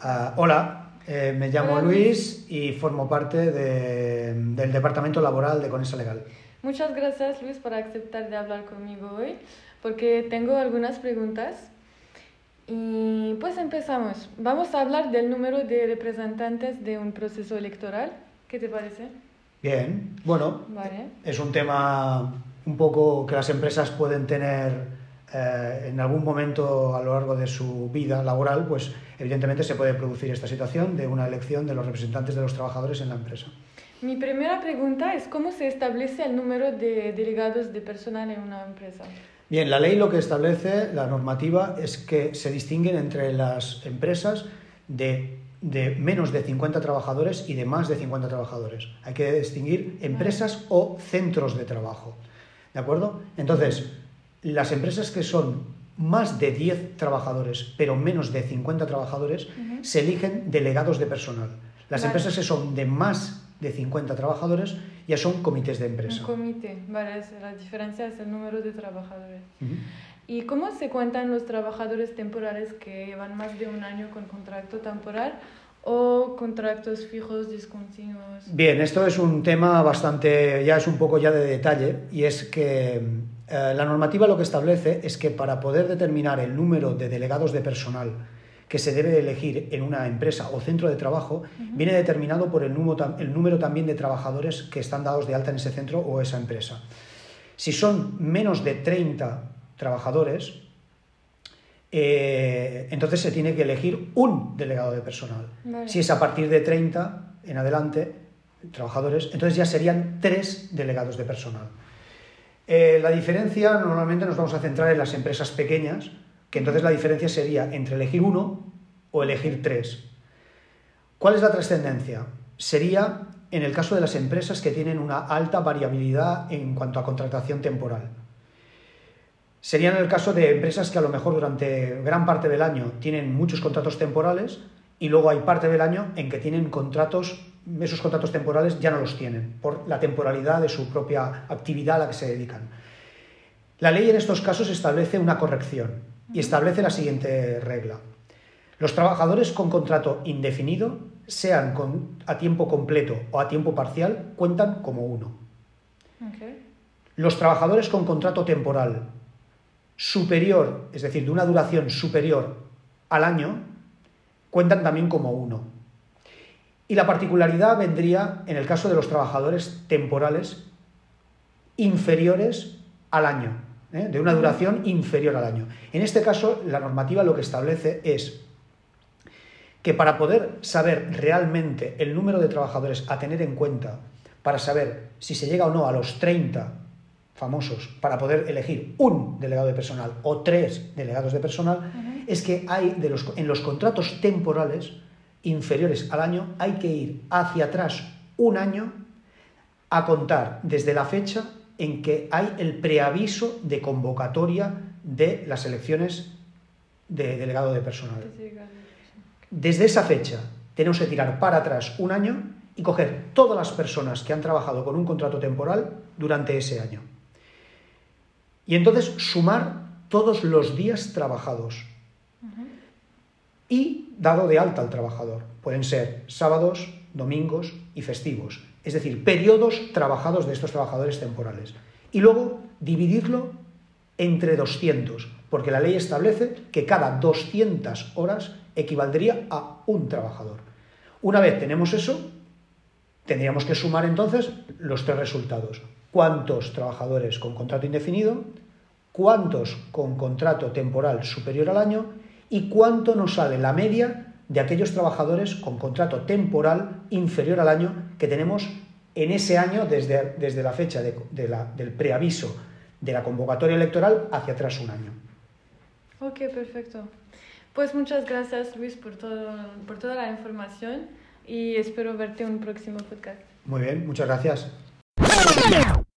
Ah, hola, eh, me llamo Hola, Luis y formo parte de- del Departamento Laboral de Conesa Legal. Muchas gracias Luis por aceptar de hablar conmigo hoy, porque tengo algunas preguntas. Y pues empezamos. Vamos a hablar del número de representantes de un proceso electoral. ¿Qué te parece? Bien, bueno, Vale. es un tema un poco que las empresas pueden tener eh, en algún momento a lo largo de su vida laboral, pues evidentemente se puede producir esta situación de una elección de los representantes de los trabajadores en la empresa. Mi primera pregunta es cómo se establece el número de delegados de personal en una empresa. Bien, la ley lo que establece, la normativa, es que se distinguen entre las empresas de, de menos de 50 trabajadores y de más de 50 trabajadores. Hay que distinguir empresas o centros de trabajo. ¿De acuerdo? Entonces, las empresas que son más de 10 trabajadores, pero menos de 50 trabajadores, se eligen delegados de personal. Las Vale. empresas que son de más de 50 trabajadores ya son comités de empresa. Un comité, vale, la diferencia es el número de trabajadores. ¿Y cómo se cuentan los trabajadores temporales que llevan más de un año con contrato temporal o contratos fijos discontinuos? Bien, esto es un tema bastante, ya es un poco ya de detalle, y es que eh, la normativa lo que establece es que para poder determinar el número de delegados de personal que se debe elegir en una empresa o centro de trabajo, viene determinado por el número, tam- el número también de trabajadores que están dados de alta en ese centro o esa empresa. Si son menos de 30 trabajadores, eh, entonces se tiene que elegir un delegado de personal. Vale. Si es a partir de 30 en adelante, trabajadores, entonces ya serían tres delegados de personal. Eh, la diferencia, normalmente nos vamos a centrar en las empresas pequeñas, que entonces la diferencia sería entre elegir uno o elegir tres. ¿Cuál es la trascendencia? Sería en el caso de las empresas que tienen una alta variabilidad en cuanto a contratación temporal. Sería en el caso de empresas que a lo mejor durante gran parte del año tienen muchos contratos temporales y luego hay parte del año en que tienen contratos, esos contratos temporales ya no los tienen por la temporalidad de su propia actividad a la que se dedican. La ley en estos casos establece una corrección y establece la siguiente regla. Los trabajadores con contrato indefinido, sean con- a tiempo completo o a tiempo parcial, cuentan como uno. Los trabajadores con contrato temporal superior, es decir, de una duración superior al año, cuentan también como uno. Y la particularidad vendría en el caso de los trabajadores temporales inferiores al año, ¿eh? de una duración inferior al año. En este caso, la normativa lo que establece es que para poder saber realmente el número de trabajadores a tener en cuenta, para saber si se llega o no a los 30 famosos, para poder elegir un delegado de personal o tres delegados de personal, es que hay de los, en los contratos temporales inferiores al año, hay que ir hacia atrás un año a contar desde la fecha en que hay el preaviso de convocatoria de las elecciones de delegado de personal. Desde esa fecha tenemos que tirar para atrás un año y coger todas las personas que han trabajado con un contrato temporal durante ese año. Y entonces sumar todos los días trabajados y dado de alta al trabajador. Pueden ser sábados, domingos y festivos, es decir, periodos trabajados de estos trabajadores temporales. Y luego dividirlo entre 200, porque la ley establece que cada 200 horas equivaldría a un trabajador. Una vez tenemos eso, tendríamos que sumar entonces los tres resultados. ¿Cuántos trabajadores con contrato indefinido? ¿Cuántos con contrato temporal superior al año? ¿Y cuánto nos sale la media de aquellos trabajadores con contrato temporal inferior al año que tenemos en ese año desde, desde la fecha de- de la- del preaviso de la convocatoria electoral hacia atrás un año? Ok, perfecto. Pues muchas gracias Luis por, todo, por toda la información y espero verte en un próximo podcast. Muy bien, muchas gracias.